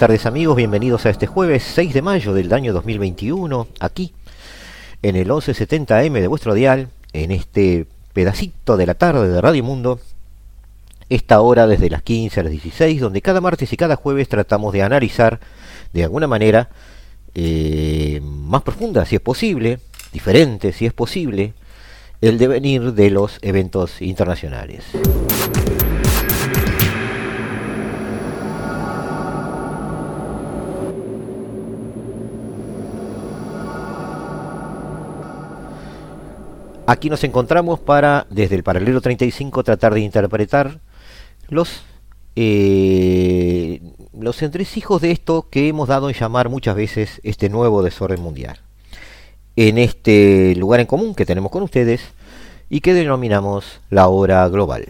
tardes amigos, bienvenidos a este jueves 6 de mayo del año 2021, aquí en el 1170M de vuestro dial, en este pedacito de la tarde de Radio Mundo, esta hora desde las 15 a las 16, donde cada martes y cada jueves tratamos de analizar de alguna manera eh, más profunda, si es posible, diferente, si es posible, el devenir de los eventos internacionales. Aquí nos encontramos para, desde el paralelo 35, tratar de interpretar los, eh, los entresijos de esto que hemos dado en llamar muchas veces este nuevo desorden mundial. En este lugar en común que tenemos con ustedes y que denominamos la hora global.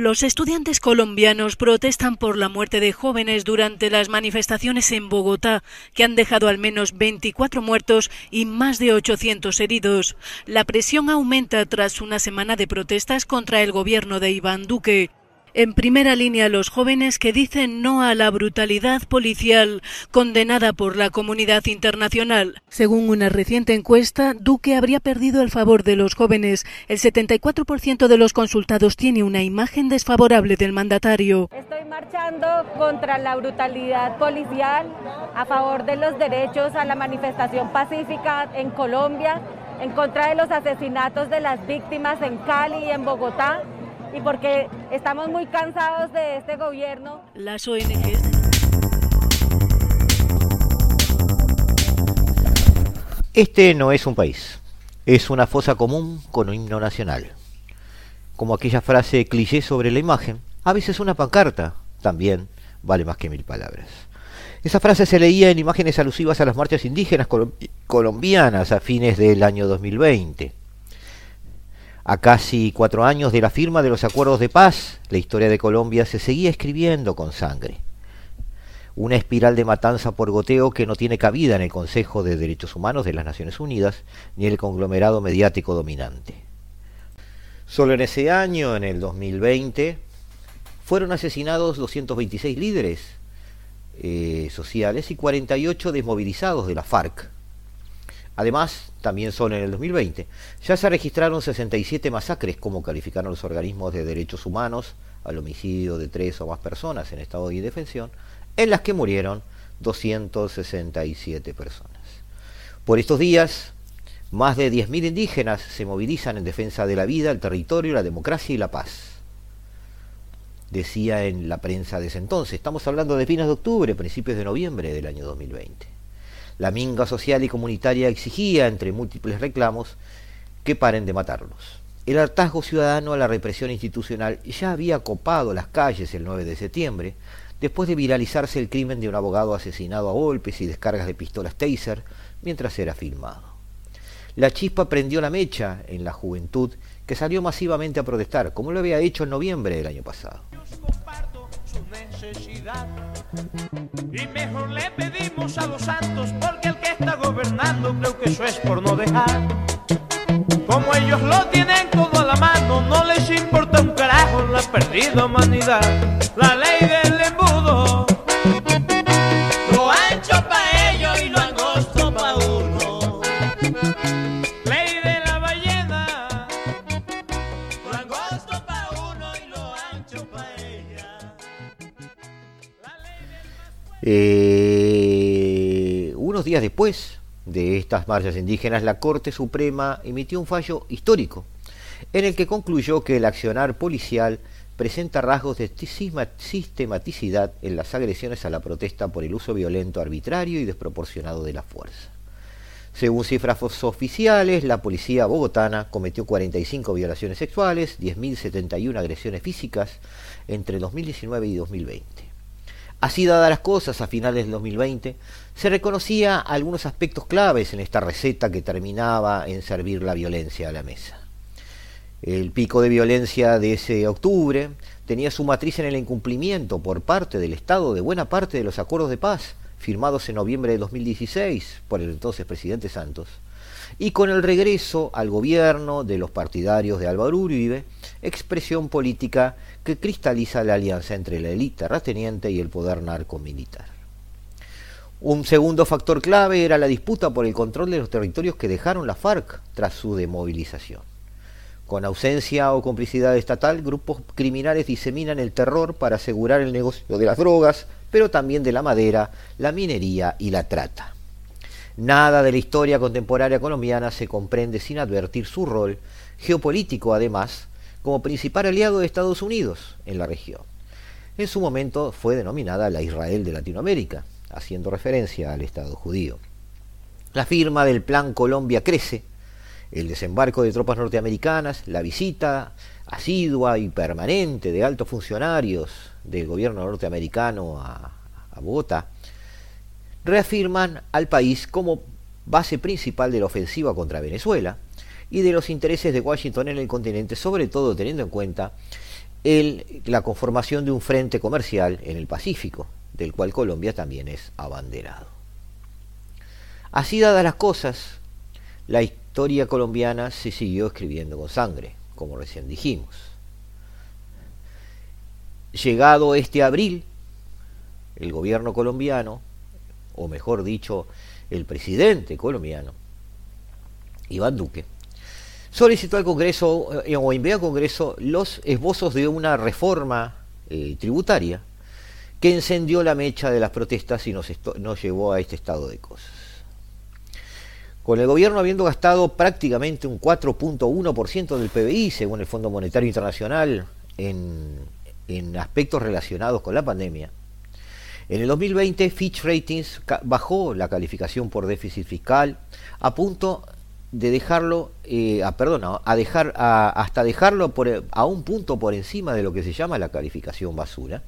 Los estudiantes colombianos protestan por la muerte de jóvenes durante las manifestaciones en Bogotá, que han dejado al menos 24 muertos y más de 800 heridos. La presión aumenta tras una semana de protestas contra el gobierno de Iván Duque. En primera línea los jóvenes que dicen no a la brutalidad policial condenada por la comunidad internacional. Según una reciente encuesta, Duque habría perdido el favor de los jóvenes. El 74% de los consultados tiene una imagen desfavorable del mandatario. Estoy marchando contra la brutalidad policial, a favor de los derechos a la manifestación pacífica en Colombia, en contra de los asesinatos de las víctimas en Cali y en Bogotá y porque estamos muy cansados de este gobierno. Las ONGs. Este no es un país, es una fosa común con un himno nacional. Como aquella frase cliché sobre la imagen, a veces una pancarta también vale más que mil palabras. Esa frase se leía en imágenes alusivas a las marchas indígenas colombianas a fines del año 2020. A casi cuatro años de la firma de los acuerdos de paz, la historia de Colombia se seguía escribiendo con sangre. Una espiral de matanza por goteo que no tiene cabida en el Consejo de Derechos Humanos de las Naciones Unidas ni el conglomerado mediático dominante. Solo en ese año, en el 2020, fueron asesinados 226 líderes eh, sociales y 48 desmovilizados de la FARC, Además, también son en el 2020, ya se registraron 67 masacres, como calificaron los organismos de derechos humanos, al homicidio de tres o más personas en estado de indefensión, en las que murieron 267 personas. Por estos días, más de 10.000 indígenas se movilizan en defensa de la vida, el territorio, la democracia y la paz. Decía en la prensa de ese entonces, estamos hablando de fines de octubre, principios de noviembre del año 2020. La minga social y comunitaria exigía, entre múltiples reclamos, que paren de matarlos. El hartazgo ciudadano a la represión institucional ya había copado las calles el 9 de septiembre, después de viralizarse el crimen de un abogado asesinado a golpes y descargas de pistolas taser mientras era filmado. La chispa prendió la mecha en la juventud que salió masivamente a protestar, como lo había hecho en noviembre del año pasado. Y mejor le pedimos a los santos, porque el que está gobernando creo que eso es por no dejar. Como ellos lo tienen todo a la mano, no les importa un carajo la perdida humanidad. La ley del embudo Eh, unos días después de estas marchas indígenas, la Corte Suprema emitió un fallo histórico en el que concluyó que el accionar policial presenta rasgos de sistematicidad en las agresiones a la protesta por el uso violento, arbitrario y desproporcionado de la fuerza. Según cifras oficiales, la policía bogotana cometió 45 violaciones sexuales, 10.071 agresiones físicas entre 2019 y 2020. Así dadas las cosas, a finales del 2020, se reconocía algunos aspectos claves en esta receta que terminaba en servir la violencia a la mesa. El pico de violencia de ese octubre tenía su matriz en el incumplimiento por parte del Estado de buena parte de los acuerdos de paz firmados en noviembre de 2016 por el entonces presidente Santos, y con el regreso al gobierno de los partidarios de Álvaro Uribe, expresión política que cristaliza la alianza entre la élite terrateniente y el poder narco-militar. Un segundo factor clave era la disputa por el control de los territorios que dejaron la FARC tras su demovilización. Con ausencia o complicidad estatal, grupos criminales diseminan el terror para asegurar el negocio de las drogas, pero también de la madera, la minería y la trata. Nada de la historia contemporánea colombiana se comprende sin advertir su rol geopolítico, además, como principal aliado de Estados Unidos en la región. En su momento fue denominada la Israel de Latinoamérica, haciendo referencia al Estado judío. La firma del Plan Colombia Crece el desembarco de tropas norteamericanas, la visita asidua y permanente de altos funcionarios del gobierno norteamericano a, Bogotá, reafirman al país como base principal de la ofensiva contra Venezuela y de los intereses de Washington en el continente, sobre todo teniendo en cuenta la conformación de un frente comercial en el Pacífico, del cual Colombia también es abanderado. Así dadas las cosas, la historia colombiana se siguió escribiendo con sangre, como recién dijimos. Llegado este abril, el gobierno colombiano, o mejor dicho, el presidente colombiano, Iván Duque, solicitó al Congreso eh, o envió al Congreso los esbozos de una reforma eh, tributaria que encendió la mecha de las protestas y nos, nos llevó a este estado de cosas con el gobierno habiendo gastado prácticamente un 4.1% del PBI, según el Fondo Monetario Internacional, en, aspectos relacionados con la pandemia. En el 2020, Fitch Ratings bajó la calificación por déficit fiscal a punto de dejarlo, eh, a, a dejar, hasta dejarlo por, a un punto por encima de lo que se llama la calificación basura.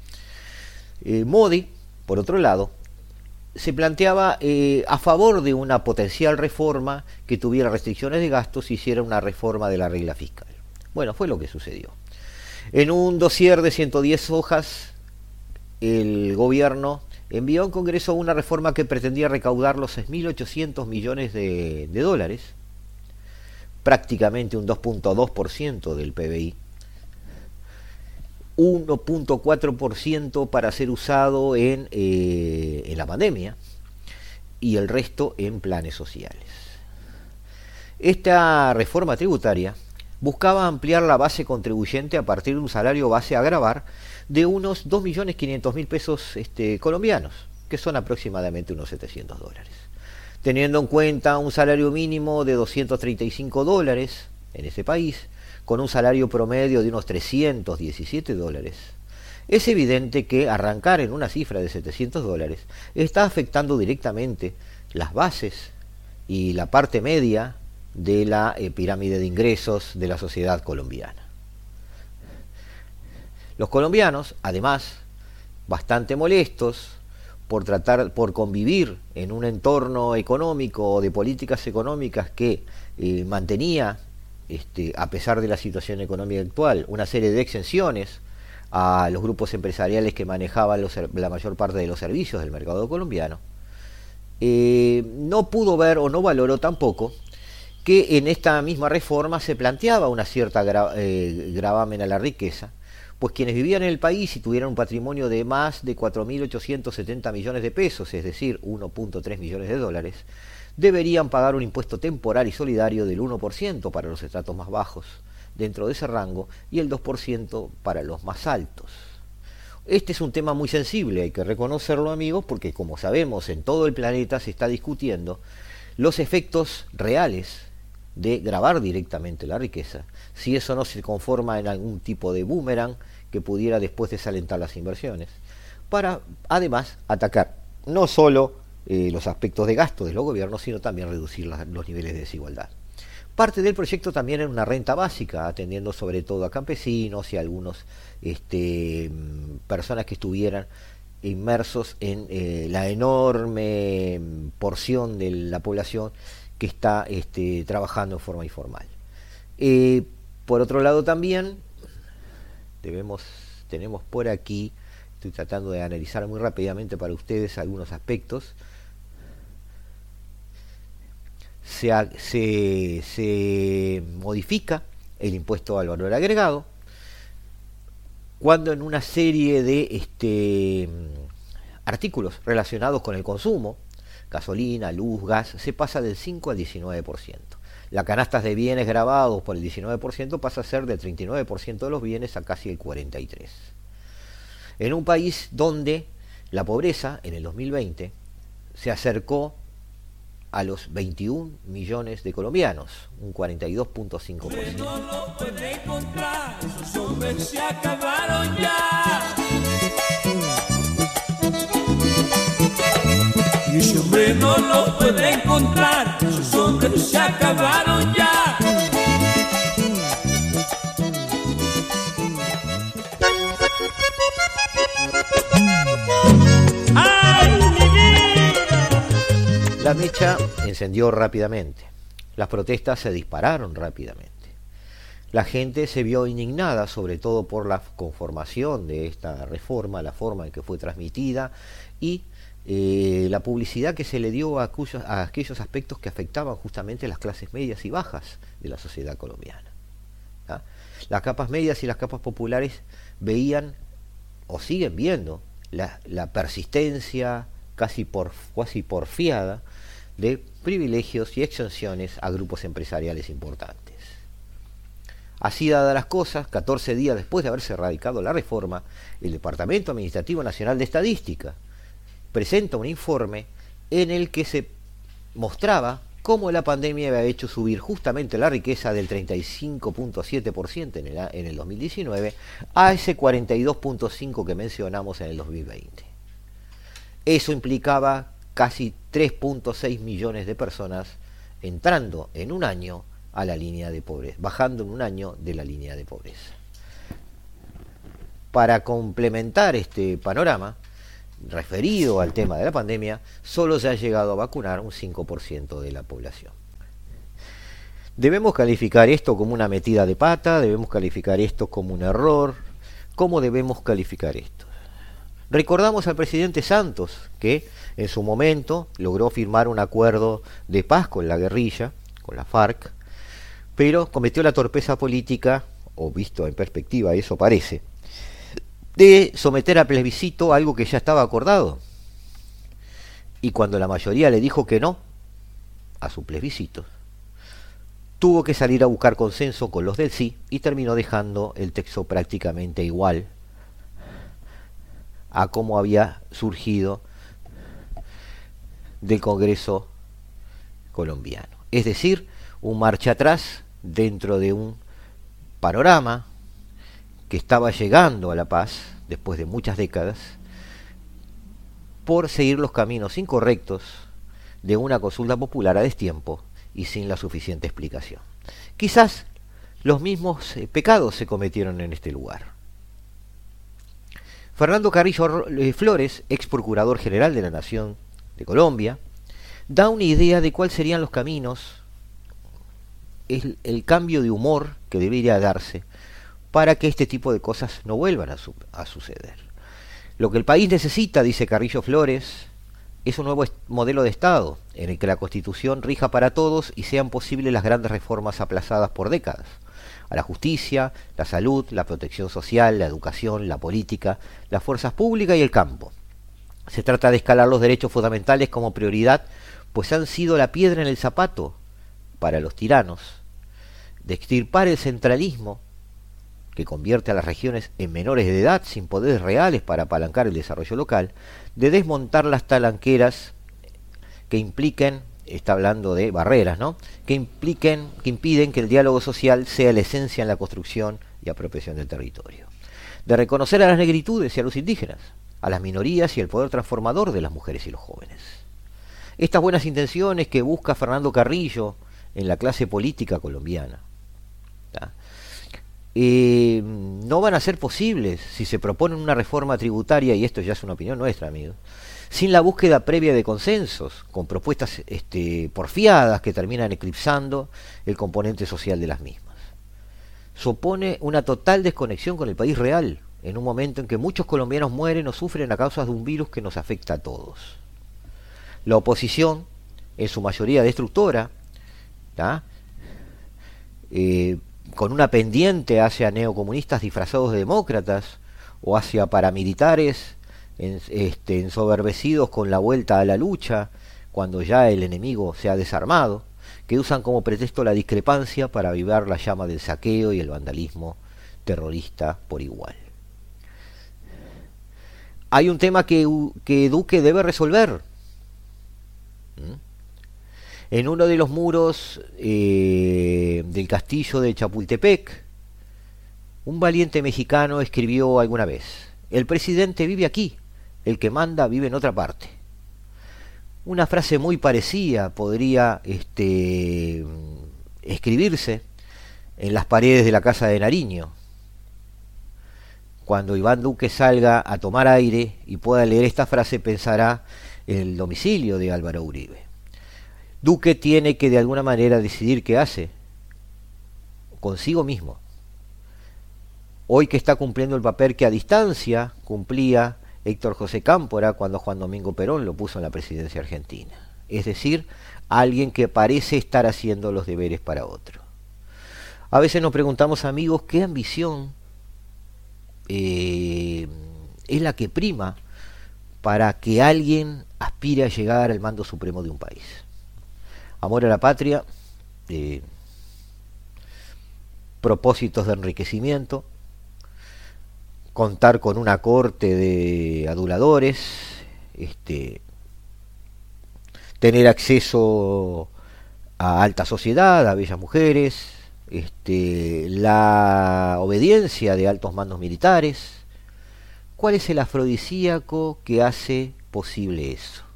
Eh, Modi, por otro lado, se planteaba eh, a favor de una potencial reforma que tuviera restricciones de gastos y hiciera una reforma de la regla fiscal. Bueno, fue lo que sucedió. En un dossier de 110 hojas, el gobierno envió a un Congreso una reforma que pretendía recaudar los 6.800 millones de dólares, prácticamente un 2.2% del PBI, 1.4% para ser usado en, eh, en la pandemia y el resto en planes sociales. Esta reforma tributaria buscaba ampliar la base contribuyente a partir de un salario base a grabar de unos 2.500.000 pesos este, colombianos, que son aproximadamente unos 700 dólares. Teniendo en cuenta un salario mínimo de 235 dólares en ese país, con un salario promedio de unos 317 dólares, es evidente que arrancar en una cifra de 700 dólares está afectando directamente las bases y la parte media de la eh, pirámide de ingresos de la sociedad colombiana. Los colombianos, además, bastante molestos por tratar, por convivir en un entorno económico o de políticas económicas que eh, mantenía este, a pesar de la situación económica actual, una serie de exenciones a los grupos empresariales que manejaban la mayor parte de los servicios del mercado colombiano, eh, no pudo ver o no valoró tampoco que en esta misma reforma se planteaba una cierta eh, gravamen a la riqueza, pues quienes vivían en el país y tuvieran un patrimonio de más de 4.870 millones de pesos, es decir, 1.3 millones de dólares, deberían pagar un impuesto temporal y solidario del 1% para los estratos más bajos dentro de ese rango y el 2% para los más altos. Este es un tema muy sensible, hay que reconocerlo amigos, porque como sabemos en todo el planeta se está discutiendo los efectos reales de grabar directamente la riqueza, si eso no se conforma en algún tipo de boomerang que pudiera después desalentar las inversiones, para además atacar no solo eh, los aspectos de gasto de los gobiernos, sino también reducir los niveles de desigualdad. Parte del proyecto también era una renta básica, atendiendo sobre todo a campesinos y a algunos este, personas que estuvieran inmersos en eh, la enorme porción de la población que está este, trabajando en forma informal. Eh, por otro lado también debemos, tenemos por aquí, estoy tratando de analizar muy rápidamente para ustedes algunos aspectos. Se, modifica el impuesto al valor agregado, cuando en una serie de este, artículos relacionados con el consumo, gasolina, luz, gas, se pasa del 5 al 19%. La canasta de bienes grabados por el 19% pasa a ser del 39% de los bienes a casi el 43%. En un país donde la pobreza en el 2020 se acercó a los 21 millones de colombianos, un 42.5%. Y ese hombre no lo puede encontrar, esos hombres se acabaron ya. La mecha encendió rápidamente. Las protestas se dispararon rápidamente. La gente se vio indignada, sobre todo por la conformación de esta reforma, la forma en que fue transmitida y eh, la publicidad que se le dio a, aquellos aspectos que afectaban justamente las clases medias y bajas de la sociedad colombiana. Las capas medias y las capas populares veían o siguen viendo la, persistencia casi, por, casi porfiada de privilegios y exenciones a grupos empresariales importantes. Así dadas las cosas, 14 días después de haberse erradicado la reforma, el Departamento Administrativo Nacional de Estadística presenta un informe en el que se mostraba cómo la pandemia había hecho subir justamente la riqueza del 35.7% en el, en el 2019 a ese 42.5% que mencionamos en el 2020. Eso implicaba casi 3.6 millones de personas entrando en un año a la línea de pobreza, bajando en un año de la línea de pobreza. Para complementar este panorama, referido al tema de la pandemia, solo se ha llegado a vacunar un 5% de la población. Debemos calificar esto como una metida de pata, debemos calificar esto como un error. ¿Cómo debemos calificar esto? Recordamos al presidente Santos, que en su momento logró firmar un acuerdo de paz con la guerrilla, con la FARC, pero cometió la torpeza política, o visto en perspectiva, eso parece, de someter a plebiscito algo que ya estaba acordado. Y cuando la mayoría le dijo que no a su plebiscito, tuvo que salir a buscar consenso con los del sí y terminó dejando el texto prácticamente igual a cómo había surgido del Congreso colombiano. Es decir, un marcha atrás dentro de un panorama que estaba llegando a la paz después de muchas décadas por seguir los caminos incorrectos de una consulta popular a destiempo y sin la suficiente explicación. Quizás los mismos eh, pecados se cometieron en este lugar. Fernando Carrillo eh, Flores, ex procurador general de la Nación de Colombia, da una idea de cuáles serían los caminos, el, el cambio de humor que debería darse para que este tipo de cosas no vuelvan a, suceder. Lo que el país necesita, dice Carrillo Flores, es un nuevo modelo de Estado en el que la Constitución rija para todos y sean posibles las grandes reformas aplazadas por décadas a la justicia, la salud, la protección social, la educación, la política, las fuerzas públicas y el campo. Se trata de escalar los derechos fundamentales como prioridad, pues han sido la piedra en el zapato para los tiranos, de extirpar el centralismo que convierte a las regiones en menores de edad sin poderes reales para apalancar el desarrollo local, de desmontar las talanqueras que impliquen está hablando de barreras, ¿no? Que impliquen, que impiden que el diálogo social sea la esencia en la construcción y apropiación del territorio. De reconocer a las negritudes y a los indígenas, a las minorías y el poder transformador de las mujeres y los jóvenes. Estas buenas intenciones que busca Fernando Carrillo en la clase política colombiana eh, no van a ser posibles si se propone una reforma tributaria, y esto ya es una opinión nuestra, amigos, sin la búsqueda previa de consensos, con propuestas este, porfiadas que terminan eclipsando el componente social de las mismas. Supone una total desconexión con el país real, en un momento en que muchos colombianos mueren o sufren a causa de un virus que nos afecta a todos. La oposición, en su mayoría destructora, eh, con una pendiente hacia neocomunistas disfrazados de demócratas o hacia paramilitares este, ensoberbecidos con la vuelta a la lucha cuando ya el enemigo se ha desarmado, que usan como pretexto la discrepancia para avivar la llama del saqueo y el vandalismo terrorista por igual. Hay un tema que, que Duque debe resolver. ¿Mm? En uno de los muros eh, del castillo de Chapultepec, un valiente mexicano escribió alguna vez, el presidente vive aquí, el que manda vive en otra parte. Una frase muy parecida podría este, escribirse en las paredes de la casa de Nariño. Cuando Iván Duque salga a tomar aire y pueda leer esta frase, pensará en el domicilio de Álvaro Uribe. Duque tiene que de alguna manera decidir qué hace consigo mismo. Hoy que está cumpliendo el papel que a distancia cumplía Héctor José Cámpora cuando Juan Domingo Perón lo puso en la presidencia argentina. Es decir, alguien que parece estar haciendo los deberes para otro. A veces nos preguntamos, amigos, ¿qué ambición eh, es la que prima para que alguien aspire a llegar al mando supremo de un país? Amor a la patria, eh, propósitos de enriquecimiento, contar con una corte de aduladores, este, tener acceso a alta sociedad, a bellas mujeres, este, la obediencia de altos mandos militares. ¿Cuál es el afrodisíaco que hace posible eso?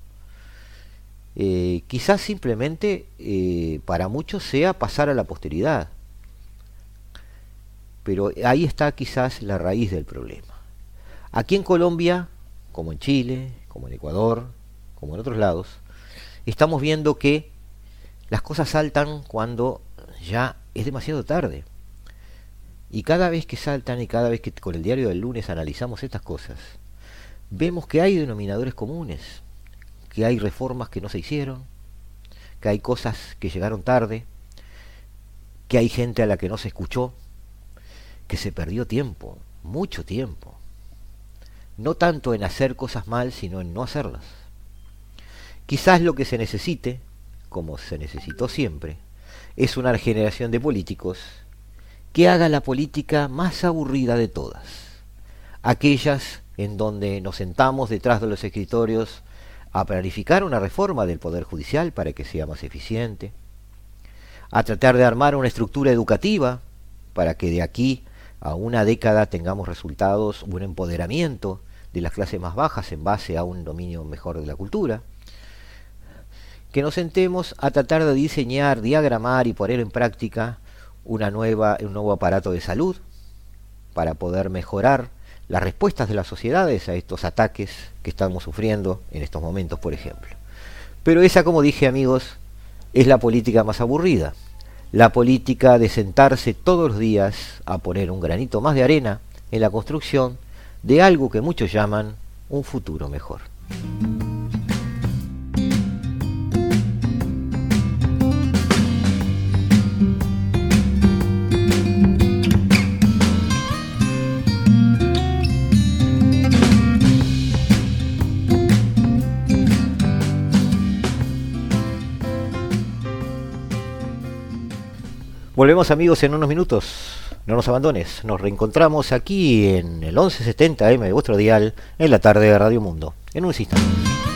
Eh, quizás simplemente eh, para muchos sea pasar a la posteridad. Pero ahí está quizás la raíz del problema. Aquí en Colombia, como en Chile, como en Ecuador, como en otros lados, estamos viendo que las cosas saltan cuando ya es demasiado tarde. Y cada vez que saltan y cada vez que con el diario del lunes analizamos estas cosas, vemos que hay denominadores comunes que hay reformas que no se hicieron, que hay cosas que llegaron tarde, que hay gente a la que no se escuchó, que se perdió tiempo, mucho tiempo. No tanto en hacer cosas mal, sino en no hacerlas. Quizás lo que se necesite, como se necesitó siempre, es una generación de políticos que haga la política más aburrida de todas. Aquellas en donde nos sentamos detrás de los escritorios a planificar una reforma del Poder Judicial para que sea más eficiente, a tratar de armar una estructura educativa para que de aquí a una década tengamos resultados, un empoderamiento de las clases más bajas en base a un dominio mejor de la cultura, que nos sentemos a tratar de diseñar, diagramar y poner en práctica una nueva, un nuevo aparato de salud para poder mejorar las respuestas de las sociedades a estos ataques que estamos sufriendo en estos momentos, por ejemplo. Pero esa, como dije amigos, es la política más aburrida. La política de sentarse todos los días a poner un granito más de arena en la construcción de algo que muchos llaman un futuro mejor. Volvemos amigos en unos minutos. No nos abandones. Nos reencontramos aquí en el 1170M de vuestro dial en la tarde de Radio Mundo. En un instante.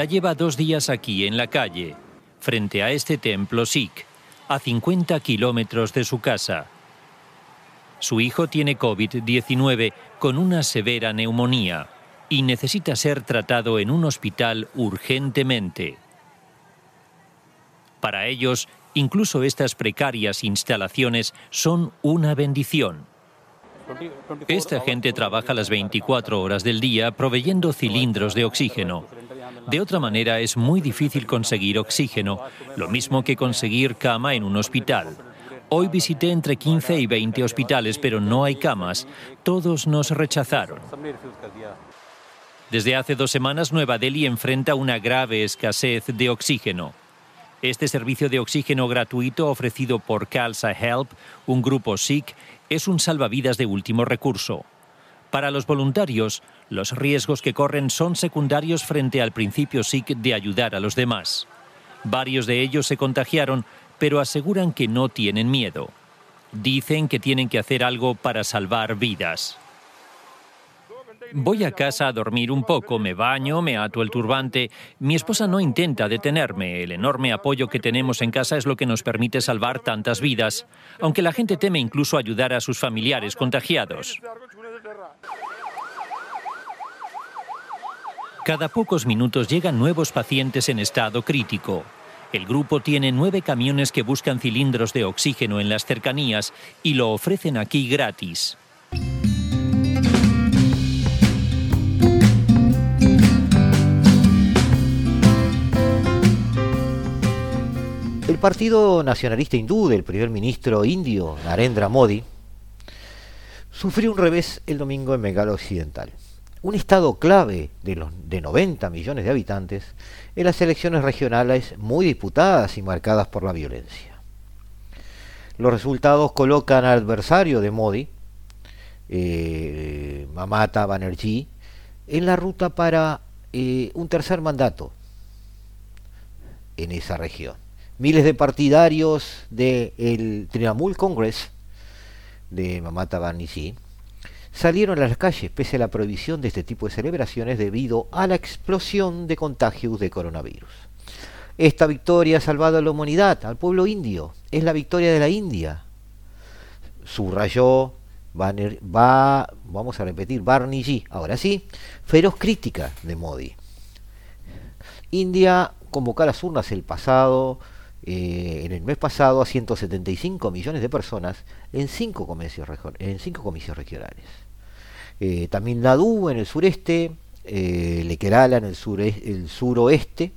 Ya lleva dos días aquí en la calle, frente a este templo Sikh, a 50 kilómetros de su casa. Su hijo tiene COVID-19 con una severa neumonía y necesita ser tratado en un hospital urgentemente. Para ellos, incluso estas precarias instalaciones son una bendición. Esta gente trabaja las 24 horas del día proveyendo cilindros de oxígeno. De otra manera es muy difícil conseguir oxígeno, lo mismo que conseguir cama en un hospital. Hoy visité entre 15 y 20 hospitales, pero no hay camas. Todos nos rechazaron. Desde hace dos semanas, Nueva Delhi enfrenta una grave escasez de oxígeno. Este servicio de oxígeno gratuito ofrecido por Khalsa Help, un grupo Sikh, es un salvavidas de último recurso. Para los voluntarios, los riesgos que corren son secundarios frente al principio Sikh de ayudar a los demás. Varios de ellos se contagiaron, pero aseguran que no tienen miedo. Dicen que tienen que hacer algo para salvar vidas. Voy a casa a dormir un poco, me baño, me ato el turbante. Mi esposa no intenta detenerme. El enorme apoyo que tenemos en casa es lo que nos permite salvar tantas vidas, aunque la gente teme incluso ayudar a sus familiares contagiados. Cada pocos minutos llegan nuevos pacientes en estado crítico. El grupo tiene nueve camiones que buscan cilindros de oxígeno en las cercanías y lo ofrecen aquí gratis. El Partido Nacionalista Hindú del primer ministro indio Narendra Modi sufrió un revés el domingo en Bengala Occidental. Un estado clave de, los, de 90 millones de habitantes en las elecciones regionales muy disputadas y marcadas por la violencia. Los resultados colocan al adversario de Modi, eh, Mamata Banerjee, en la ruta para eh, un tercer mandato en esa región miles de partidarios del Trinamool Congress de Mamata Banerjee salieron a las calles pese a la prohibición de este tipo de celebraciones debido a la explosión de contagios de coronavirus. Esta victoria ha salvado a la humanidad, al pueblo indio. Es la victoria de la India. Subrayó, va, vamos a repetir, Barniji, ahora sí, feroz crítica de Modi. India convocó a las urnas el pasado eh, en el mes pasado a 175 millones de personas en cinco comicios, regionales. Eh, Nadu en el sureste, eh, Lekerala en el, el suroeste,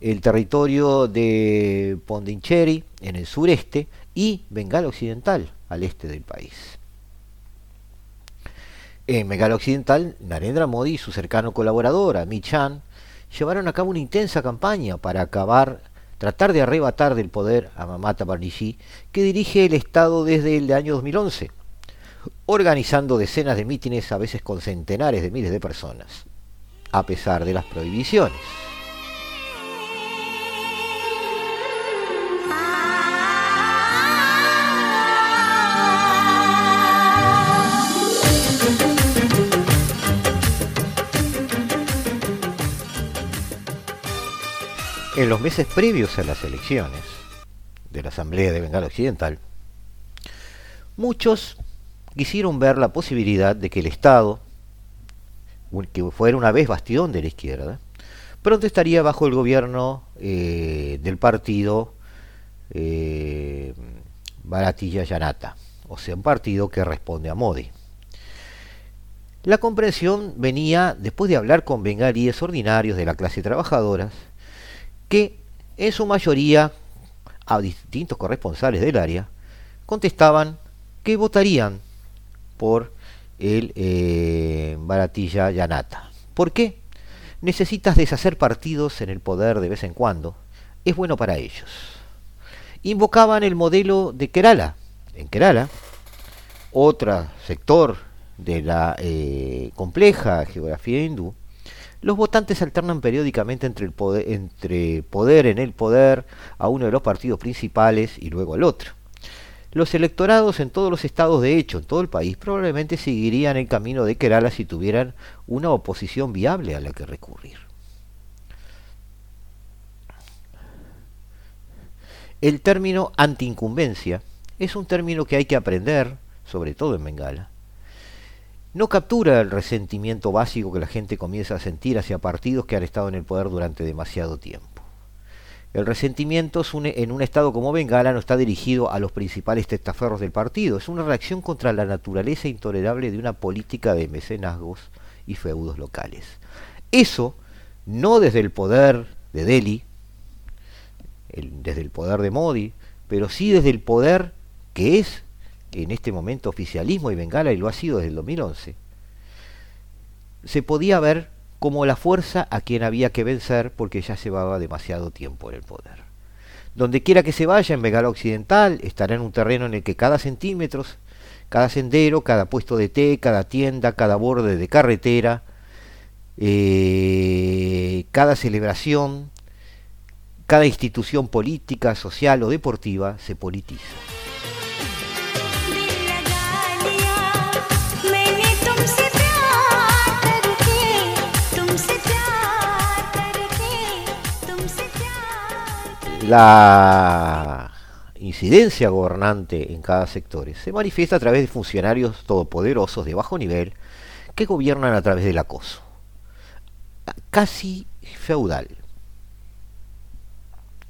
el territorio de Pondicherry en el sureste y Bengala Occidental al este del país. En Bengala Occidental, Narendra Modi y su cercano colaborador, Amit Chan, llevaron a cabo una intensa campaña para acabar tratar de arrebatar del poder a Mamata Banerjee, que dirige el Estado desde el año 2011, organizando decenas de mítines, a veces con centenares de miles de personas, a pesar de las prohibiciones. En los meses previos a las elecciones de la Asamblea de Bengala Occidental, muchos quisieron ver la posibilidad de que el Estado, que fuera una vez bastión de la izquierda, pronto estaría bajo el gobierno eh, del partido eh, Baratilla Yanata, o sea, un partido que responde a Modi. La comprensión venía después de hablar con bengalíes ordinarios de la clase trabajadora, que en su mayoría a distintos corresponsales del área, contestaban que votarían por el eh, Baratilla Yanata. ¿Por qué? Necesitas deshacer partidos en el poder de vez en cuando. Es bueno para ellos. Invocaban el modelo de Kerala. En Kerala, otro sector de la eh, compleja geografía hindú, los votantes alternan periódicamente entre, poder, poder en el poder a uno de los partidos principales y luego al otro. Los electorados en todos los estados, de hecho, en todo el país, probablemente seguirían el camino de Kerala si tuvieran una oposición viable a la que recurrir. El término antiincumbencia es un término que hay que aprender, sobre todo en Bengala, no captura el resentimiento básico que la gente comienza a sentir hacia partidos que han estado en el poder durante demasiado tiempo. El resentimiento en un estado como Bengala no está dirigido a los principales testaferros del partido, es una reacción contra la naturaleza intolerable de una política de mecenazgos y feudos locales. Eso no desde el poder de Delhi, desde el poder de Modi, pero sí desde el poder que es en este momento oficialismo y Bengala, y lo ha sido desde el 2011, se podía ver como la fuerza a quien había que vencer porque ya llevaba demasiado tiempo en el poder. Donde quiera que se vaya en Bengala Occidental, estará en un terreno en el que cada centímetro, cada sendero, cada puesto de té, cada tienda, cada borde de carretera, eh, cada celebración, cada institución política, social o deportiva se politiza. La incidencia gobernante en cada sector se manifiesta a través de funcionarios todopoderosos de bajo nivel que gobiernan a través del acoso. Casi feudal.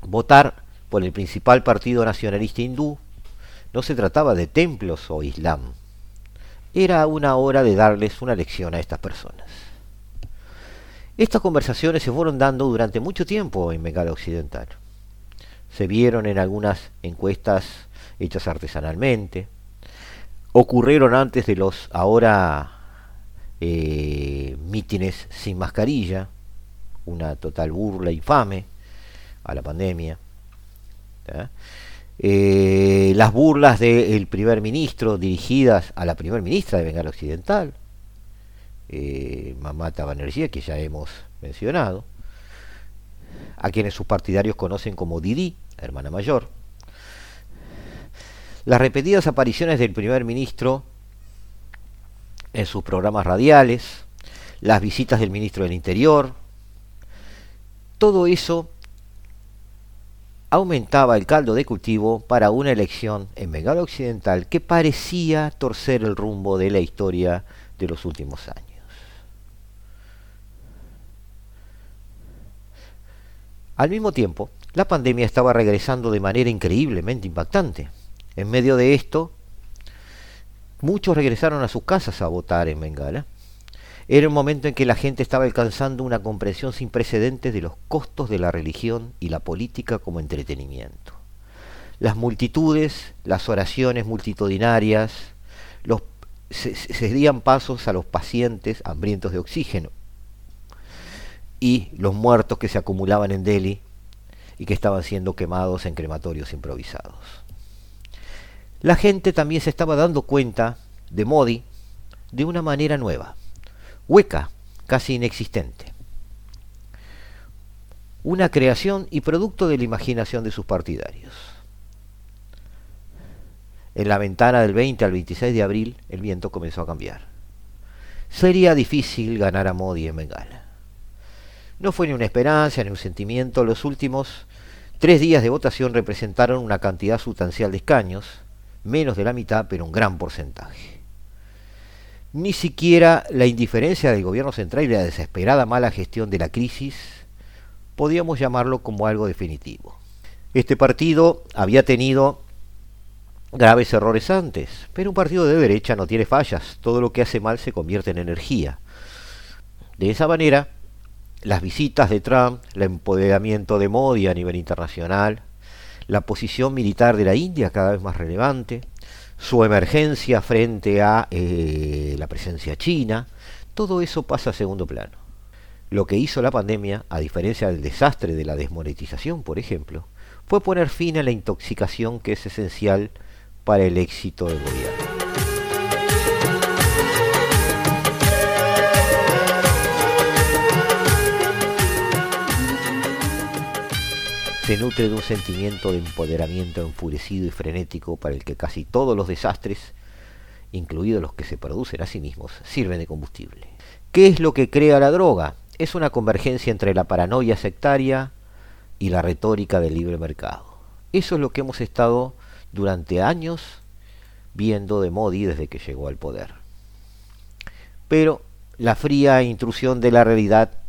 Votar por el principal partido nacionalista hindú no se trataba de templos o islam. Era una hora de darles una lección a estas personas. Estas conversaciones se fueron dando durante mucho tiempo en Bengala Occidental se vieron en algunas encuestas hechas artesanalmente, ocurrieron antes de los ahora eh, mítines sin mascarilla, una total burla infame a la pandemia. Eh, las burlas del primer ministro dirigidas a la primer ministra de Bengala Occidental, eh, Mamata Banerjee, que ya hemos mencionado, a quienes sus partidarios conocen como Didi, hermana mayor. Las repetidas apariciones del primer ministro en sus programas radiales, las visitas del ministro del Interior, todo eso aumentaba el caldo de cultivo para una elección en Bengala Occidental que parecía torcer el rumbo de la historia de los últimos años. Al mismo tiempo, la pandemia estaba regresando de manera increíblemente impactante. En medio de esto, muchos regresaron a sus casas a votar en Bengala. Era un momento en que la gente estaba alcanzando una comprensión sin precedentes de los costos de la religión y la política como entretenimiento. Las multitudes, las oraciones multitudinarias, los, se, se pasos a los pacientes hambrientos de oxígeno y los muertos que se acumulaban en Delhi y que estaban siendo quemados en crematorios improvisados. La gente también se estaba dando cuenta de Modi de una manera nueva, hueca, casi inexistente. Una creación y producto de la imaginación de sus partidarios. En la ventana del 20 al 26 de abril el viento comenzó a cambiar. Sería difícil ganar a Modi en Bengala. No fue ni una esperanza ni un sentimiento. Los últimos tres días de votación representaron una cantidad sustancial de escaños, menos de la mitad, pero un gran porcentaje. Ni siquiera la indiferencia del gobierno central y la desesperada mala gestión de la crisis podíamos llamarlo como algo definitivo. Este partido había tenido graves errores antes, pero un partido de derecha no tiene fallas, todo lo que hace mal se convierte en energía. De esa manera, las visitas de Trump, el empoderamiento de Modi a nivel internacional, la posición militar de la India cada vez más relevante, su emergencia frente a eh, la presencia china, todo eso pasa a segundo plano. Lo que hizo la pandemia, a diferencia del desastre de la desmonetización, por ejemplo, fue poner fin a la intoxicación que es esencial para el éxito del gobierno. Se nutre de un sentimiento de empoderamiento enfurecido y frenético para el que casi todos los desastres, incluidos los que se producen a sí mismos, sirven de combustible. ¿Qué es lo que crea la droga? Es una convergencia entre la paranoia sectaria y la retórica del libre mercado. Eso es lo que hemos estado durante años viendo de Modi desde que llegó al poder. Pero la fría intrusión de la realidad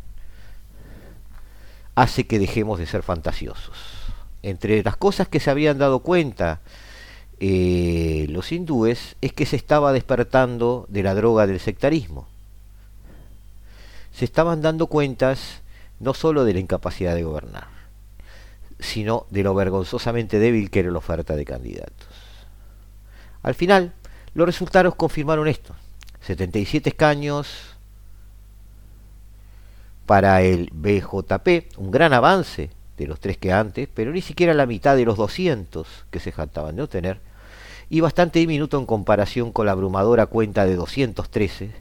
hace que dejemos de ser fantasiosos. Entre las cosas que se habían dado cuenta eh, los hindúes es que se estaba despertando de la droga del sectarismo. Se estaban dando cuentas no sólo de la incapacidad de gobernar, sino de lo vergonzosamente débil que era la oferta de candidatos. Al final, los resultados confirmaron esto. 77 escaños, para el BJP, un gran avance de los tres que antes, pero ni siquiera la mitad de los 200 que se jactaban de obtener, y bastante diminuto en comparación con la abrumadora cuenta de 213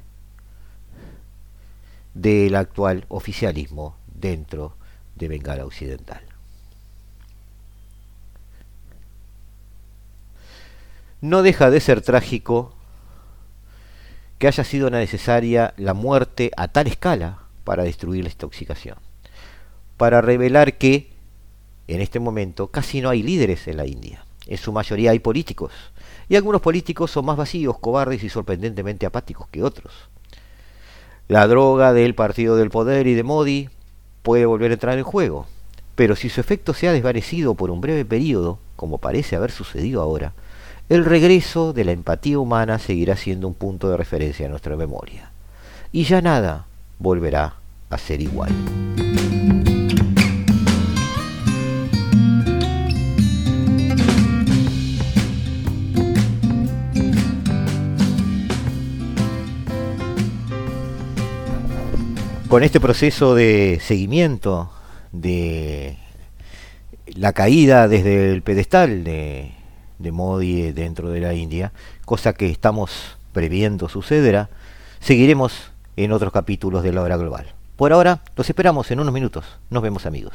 del actual oficialismo dentro de Bengala Occidental. No deja de ser trágico que haya sido necesaria la muerte a tal escala para destruir la intoxicación. Para revelar que en este momento casi no hay líderes en la India. En su mayoría hay políticos. Y algunos políticos son más vacíos, cobardes y sorprendentemente apáticos que otros. La droga del partido del poder y de Modi puede volver a entrar en juego. Pero si su efecto se ha desvanecido por un breve periodo, como parece haber sucedido ahora, el regreso de la empatía humana seguirá siendo un punto de referencia en nuestra memoria. Y ya nada, volverá a ser igual. Con este proceso de seguimiento de la caída desde el pedestal de, Modi dentro de la India, cosa que estamos previendo sucederá, seguiremos en otros capítulos de la hora global. Por ahora, los esperamos en unos minutos. Nos vemos amigos.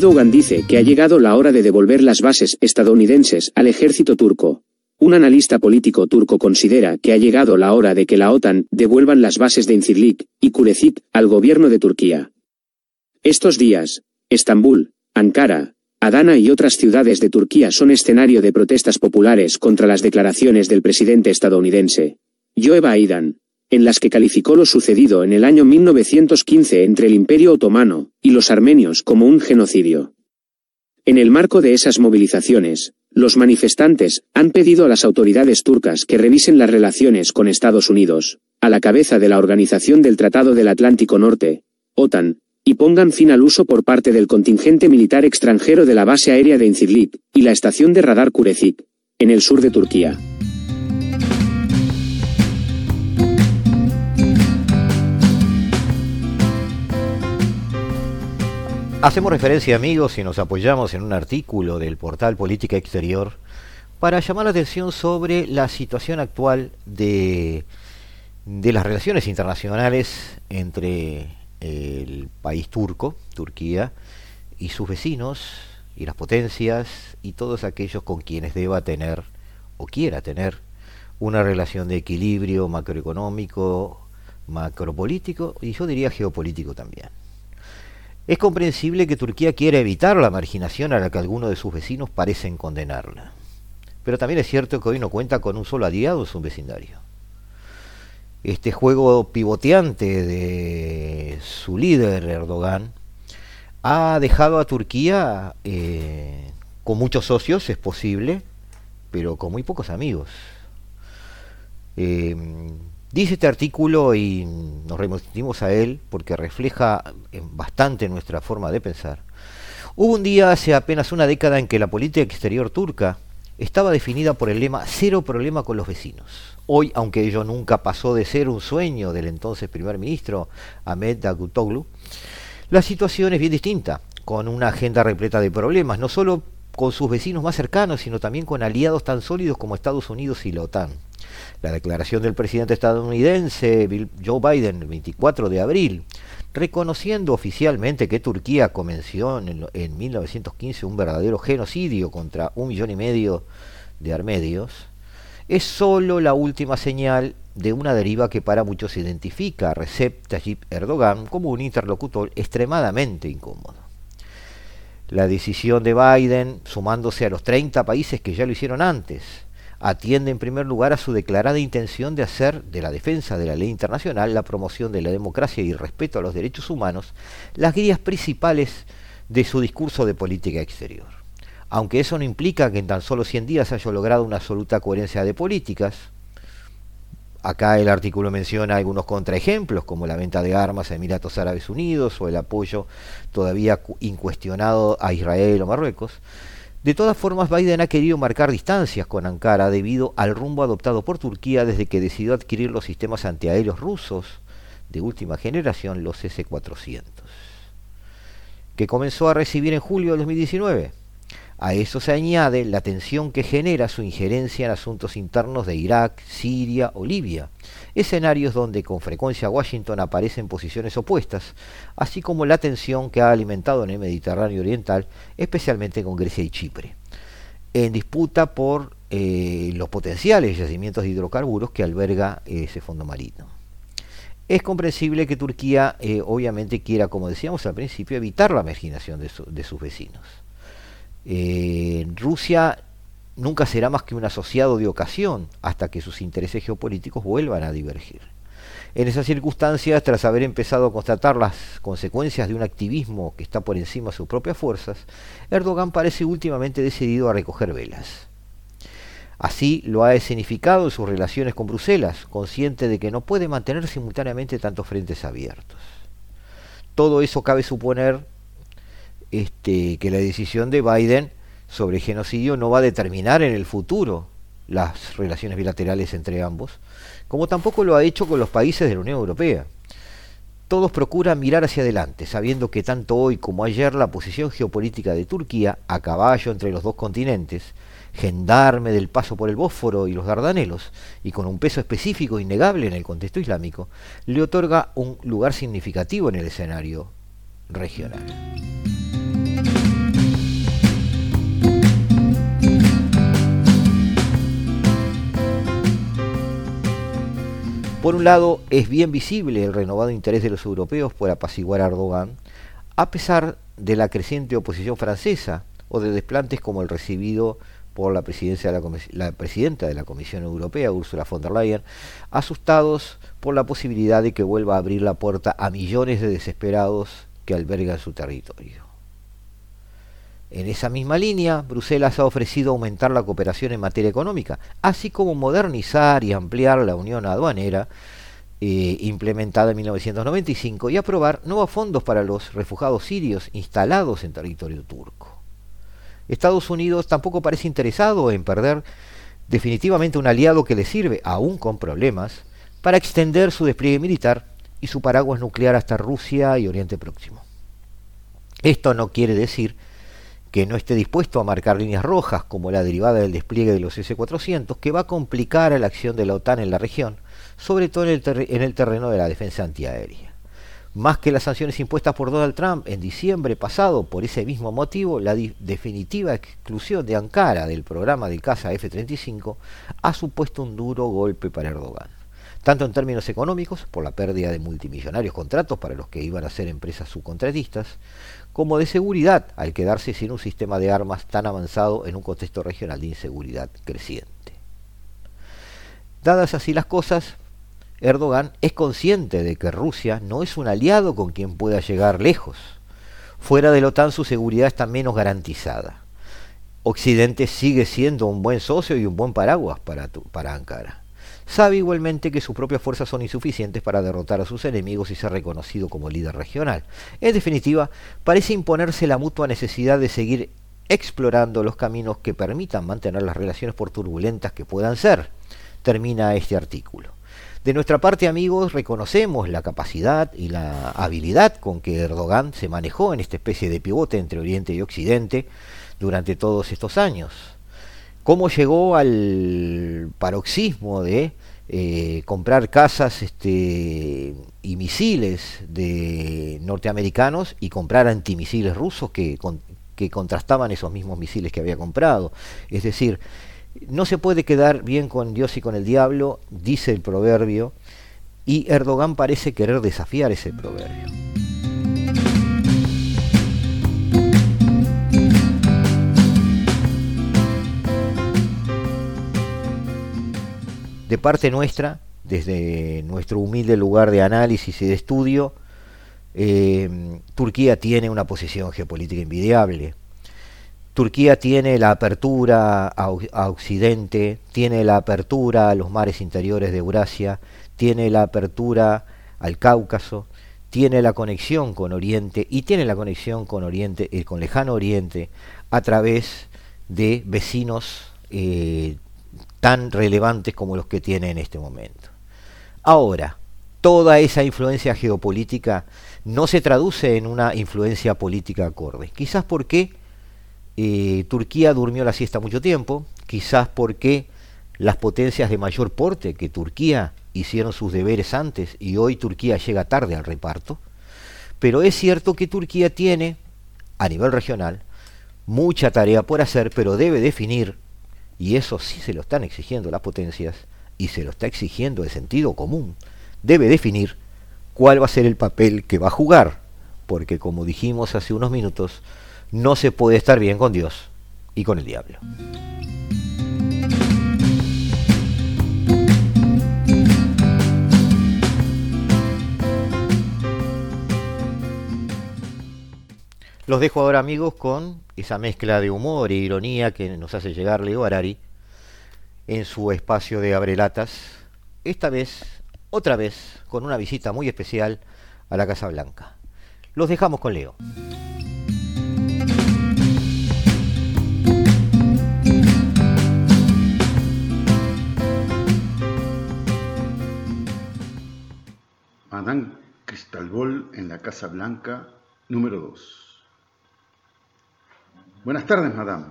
Erdogan dice que ha llegado la hora de devolver las bases estadounidenses al ejército turco. Un analista político turco considera que ha llegado la hora de que la OTAN devuelvan las bases de Incirlik y Kurecik al gobierno de Turquía. Estos días, Estambul, Ankara, Adana y otras ciudades de Turquía son escenario de protestas populares contra las declaraciones del presidente estadounidense. Joe Biden, en las que calificó lo sucedido en el año 1915 entre el Imperio Otomano y los armenios como un genocidio. En el marco de esas movilizaciones, los manifestantes han pedido a las autoridades turcas que revisen las relaciones con Estados Unidos, a la cabeza de la Organización del Tratado del Atlántico Norte, OTAN, y pongan fin al uso por parte del contingente militar extranjero de la base aérea de Incirlik y la estación de radar Kurecik, en el sur de Turquía. Hacemos referencia, amigos, y nos apoyamos en un artículo del portal Política Exterior para llamar la atención sobre la situación actual de, de las relaciones internacionales entre el país turco, Turquía, y sus vecinos, y las potencias, y todos aquellos con quienes deba tener o quiera tener una relación de equilibrio macroeconómico, macropolítico y yo diría geopolítico también. Es comprensible que Turquía quiera evitar la marginación a la que algunos de sus vecinos parecen condenarla. Pero también es cierto que hoy no cuenta con un solo aliado en su vecindario. Este juego pivoteante de su líder, Erdogan, ha dejado a Turquía eh, con muchos socios, es posible, pero con muy pocos amigos. Eh, dice este artículo y nos remitimos a él porque refleja eh, bastante nuestra forma de pensar. Hubo un día hace apenas una década en que la política exterior turca estaba definida por el lema cero problema con los vecinos. Hoy, aunque ello nunca pasó de ser un sueño del entonces primer ministro Ahmed Davutoglu, la situación es bien distinta, con una agenda repleta de problemas, no solo con sus vecinos más cercanos, sino también con aliados tan sólidos como Estados Unidos y la OTAN. La declaración del presidente estadounidense Joe Biden el 24 de abril, reconociendo oficialmente que Turquía comenzó en, en 1915 un verdadero genocidio contra un millón y medio de armedios, es sólo la última señal de una deriva que para muchos identifica a Recep Tayyip Erdogan como un interlocutor extremadamente incómodo. La decisión de Biden, sumándose a los 30 países que ya lo hicieron antes, atiende en primer lugar a su declarada intención de hacer de la defensa de la ley internacional, la promoción de la democracia y el respeto a los derechos humanos, las guías principales de su discurso de política exterior. Aunque eso no implica que en tan solo 100 días haya logrado una absoluta coherencia de políticas, Acá el artículo menciona algunos contraejemplos, como la venta de armas a Emiratos Árabes Unidos o el apoyo todavía incuestionado a Israel o Marruecos. De todas formas, Biden ha querido marcar distancias con Ankara debido al rumbo adoptado por Turquía desde que decidió adquirir los sistemas antiaéreos rusos de última generación, los S-400, que comenzó a recibir en julio de 2019. A eso se añade la tensión que genera su injerencia en asuntos internos de Irak, Siria o Libia, escenarios donde con frecuencia Washington aparece en posiciones opuestas, así como la tensión que ha alimentado en el Mediterráneo Oriental, especialmente con Grecia y Chipre, en disputa por eh, los potenciales yacimientos de hidrocarburos que alberga ese fondo marino. Es comprensible que Turquía eh, obviamente quiera, como decíamos al principio, evitar la marginación de sus vecinos. Eh, Rusia nunca será más que un asociado de ocasión hasta que sus intereses geopolíticos vuelvan a divergir. En esas circunstancias, tras haber empezado a constatar las consecuencias de un activismo que está por encima de sus propias fuerzas, Erdogan parece últimamente decidido a recoger velas. Así lo ha escenificado en sus relaciones con Bruselas, consciente de que no puede mantener simultáneamente tantos frentes abiertos. Todo eso cabe suponer este, que la decisión de Biden sobre genocidio no va a determinar en el futuro las relaciones bilaterales entre ambos, como tampoco lo ha hecho con los países de la Unión Europea. Todos procuran mirar hacia adelante, sabiendo que tanto hoy como ayer la posición geopolítica de Turquía, a caballo entre los dos continentes, gendarme del paso por el Bósforo y los Dardanelos, y con un peso específico innegable en el contexto islámico, le otorga un lugar significativo en el escenario regional. Por un lado, es bien visible el renovado interés de los europeos por apaciguar a Erdogan, a pesar de la creciente oposición francesa o de desplantes como el recibido por la, presidenta de la Comisión Europea, Ursula von der Leyen, asustados por la posibilidad de que vuelva a abrir la puerta a millones de desesperados que albergan su territorio. En esa misma línea, Bruselas ha ofrecido aumentar la cooperación en materia económica, así como modernizar y ampliar la unión aduanera eh, implementada en 1995 y aprobar nuevos fondos para los refugiados sirios instalados en territorio turco. Estados Unidos tampoco parece interesado en perder definitivamente un aliado que le sirve, aún con problemas, para extender su despliegue militar y su paraguas nuclear hasta Rusia y Oriente Próximo. Esto no quiere decir que no esté dispuesto a marcar líneas rojas como la derivada del despliegue de los S-400, que va a complicar la acción de la OTAN en la región, sobre todo en el, en el terreno de la defensa antiaérea. Más que las sanciones impuestas por Donald Trump en diciembre pasado por ese mismo motivo, la definitiva exclusión de Ankara del programa de caza F-35 ha supuesto un duro golpe para Erdogan tanto en términos económicos, por la pérdida de multimillonarios contratos para los que iban a ser empresas subcontratistas, como de seguridad, al quedarse sin un sistema de armas tan avanzado en un contexto regional de inseguridad creciente. Dadas así las cosas, Erdogan es consciente de que Rusia no es un aliado con quien pueda llegar lejos. Fuera de la OTAN su seguridad está menos garantizada. Occidente sigue siendo un buen socio y un buen paraguas para, para Ankara. Sabe igualmente que sus propias fuerzas son insuficientes para derrotar a sus enemigos y ser reconocido como líder regional. En definitiva, parece imponerse la mutua necesidad de seguir explorando los caminos que permitan mantener las relaciones por turbulentas que puedan ser. Termina este artículo. De nuestra parte, amigos, reconocemos la capacidad y la habilidad con que Erdogan se manejó en esta especie de pivote entre Oriente y Occidente durante todos estos años cómo llegó al paroxismo de eh, comprar casas este, y misiles de norteamericanos y comprar antimisiles rusos que, que contrastaban esos mismos misiles que había comprado. Es decir, no se puede quedar bien con Dios y con el diablo, dice el proverbio, y Erdogan parece querer desafiar ese proverbio. De parte nuestra, desde nuestro humilde lugar de análisis y de estudio, eh, Turquía tiene una posición geopolítica envidiable. Turquía tiene la apertura a, Occidente, tiene la apertura a los mares interiores de Eurasia, tiene la apertura al Cáucaso, tiene la conexión con Oriente y tiene la conexión con Oriente, eh, con lejano Oriente, a través de vecinos eh, tan relevantes como los que tiene en este momento. Ahora, toda esa influencia geopolítica no se traduce en una influencia política acorde. Quizás porque eh, Turquía durmió la siesta mucho tiempo, quizás porque las potencias de mayor porte que Turquía hicieron sus deberes antes y hoy Turquía llega tarde al reparto, pero es cierto que Turquía tiene, a nivel regional, mucha tarea por hacer, pero debe definir y eso sí se lo están exigiendo las potencias y se lo está exigiendo el sentido común, debe definir cuál va a ser el papel que va a jugar, porque como dijimos hace unos minutos, no se puede estar bien con Dios y con el diablo. Los dejo ahora amigos con esa mezcla de humor e ironía que nos hace llegar Leo Arari en su espacio de Abrelatas, esta vez, otra vez, con una visita muy especial a la Casa Blanca. Los dejamos con Leo. Madame Cristalbol en la Casa Blanca número 2. Buenas tardes, madame.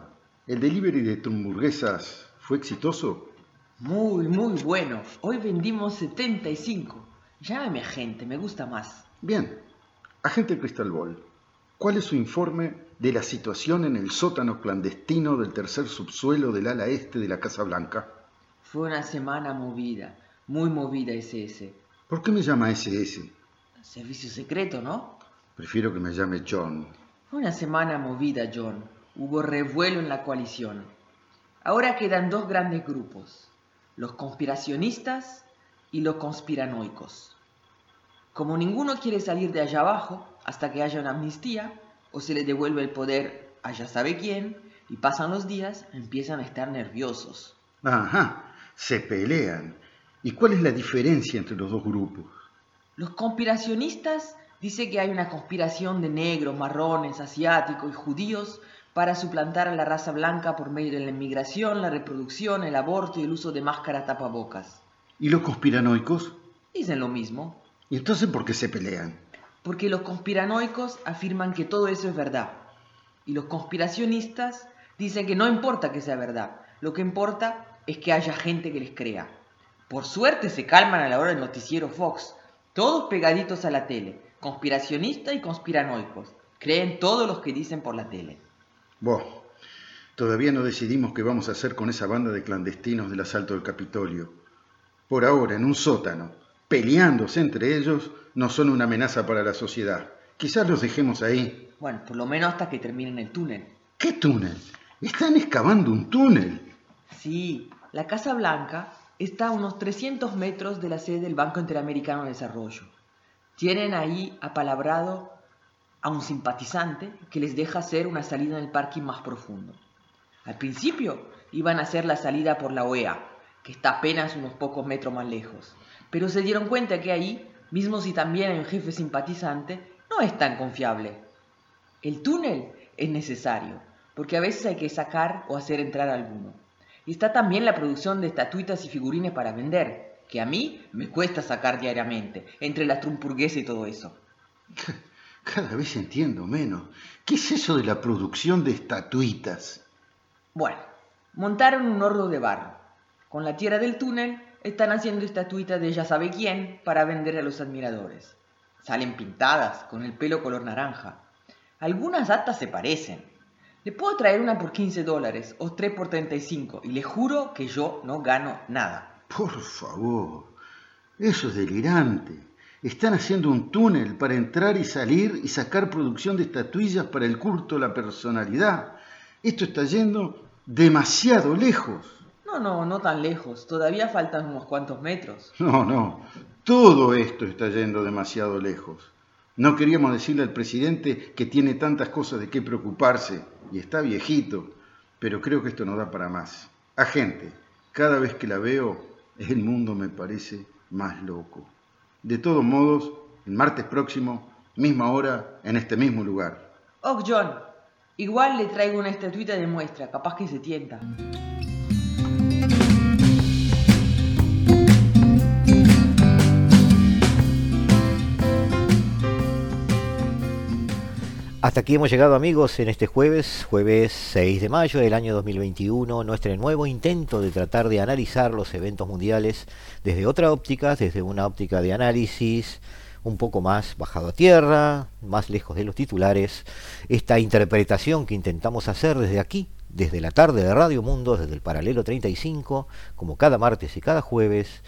¿El delivery de tu hamburguesas fue exitoso? Muy, muy bueno. Hoy vendimos 75. Llámame agente, me gusta más. Bien. Agente Crystal Ball, ¿cuál es su informe de la situación en el sótano clandestino del tercer subsuelo del ala este de la Casa Blanca? Fue una semana movida, muy movida SS. ¿Por qué me llama SS? Servicio secreto, ¿no? Prefiero que me llame John. Fue una semana movida, John hubo revuelo en la coalición. Ahora quedan dos grandes grupos, los conspiracionistas y los conspiranoicos. Como ninguno quiere salir de allá abajo hasta que haya una amnistía o se le devuelve el poder a ya sabe quién, y pasan los días, empiezan a estar nerviosos. Ajá, se pelean. ¿Y cuál es la diferencia entre los dos grupos? Los conspiracionistas dicen que hay una conspiración de negros, marrones, asiáticos y judíos para suplantar a la raza blanca por medio de la inmigración, la reproducción, el aborto y el uso de máscaras tapabocas. ¿Y los conspiranoicos? Dicen lo mismo. ¿Y entonces por qué se pelean? Porque los conspiranoicos afirman que todo eso es verdad. Y los conspiracionistas dicen que no importa que sea verdad, lo que importa es que haya gente que les crea. Por suerte se calman a la hora del noticiero Fox, todos pegaditos a la tele, conspiracionistas y conspiranoicos. Creen todos los que dicen por la tele. Vos, todavía no decidimos qué vamos a hacer con esa banda de clandestinos del asalto del Capitolio. Por ahora, en un sótano, peleándose entre ellos, no son una amenaza para la sociedad. Quizás los dejemos ahí. Bueno, por lo menos hasta que terminen el túnel. ¿Qué túnel? Están excavando un túnel. Sí, la Casa Blanca está a unos 300 metros de la sede del Banco Interamericano de Desarrollo. Tienen ahí apalabrado a un simpatizante que les deja hacer una salida en el parking más profundo. Al principio iban a hacer la salida por la OEA, que está apenas unos pocos metros más lejos, pero se dieron cuenta que ahí, mismo si también hay un jefe simpatizante, no es tan confiable. El túnel es necesario, porque a veces hay que sacar o hacer entrar a alguno. Y está también la producción de estatuitas y figurines para vender, que a mí me cuesta sacar diariamente, entre la trumpurguesa y todo eso. Cada vez entiendo menos. ¿Qué es eso de la producción de estatuitas? Bueno, montaron un horno de barro. Con la tierra del túnel están haciendo estatuitas de ya sabe quién para vender a los admiradores. Salen pintadas, con el pelo color naranja. Algunas atas se parecen. Le puedo traer una por 15 dólares o tres por 35 y le juro que yo no gano nada. Por favor, eso es delirante. Están haciendo un túnel para entrar y salir y sacar producción de estatuillas para el culto a la personalidad. Esto está yendo demasiado lejos. No, no, no tan lejos. Todavía faltan unos cuantos metros. No, no. Todo esto está yendo demasiado lejos. No queríamos decirle al presidente que tiene tantas cosas de qué preocuparse y está viejito, pero creo que esto no da para más. Agente, cada vez que la veo, el mundo me parece más loco. De todos modos, el martes próximo, misma hora, en este mismo lugar. Oh, John, igual le traigo una estatuita de muestra, capaz que se tienta. Hasta aquí hemos llegado amigos en este jueves, jueves 6 de mayo del año 2021, nuestro nuevo intento de tratar de analizar los eventos mundiales desde otra óptica, desde una óptica de análisis un poco más bajado a tierra, más lejos de los titulares, esta interpretación que intentamos hacer desde aquí, desde la tarde de Radio Mundo, desde el paralelo 35, como cada martes y cada jueves,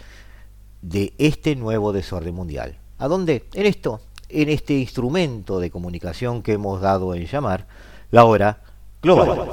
de este nuevo desorden mundial. ¿A dónde? En esto, en este instrumento de comunicación que hemos dado en llamar la hora global.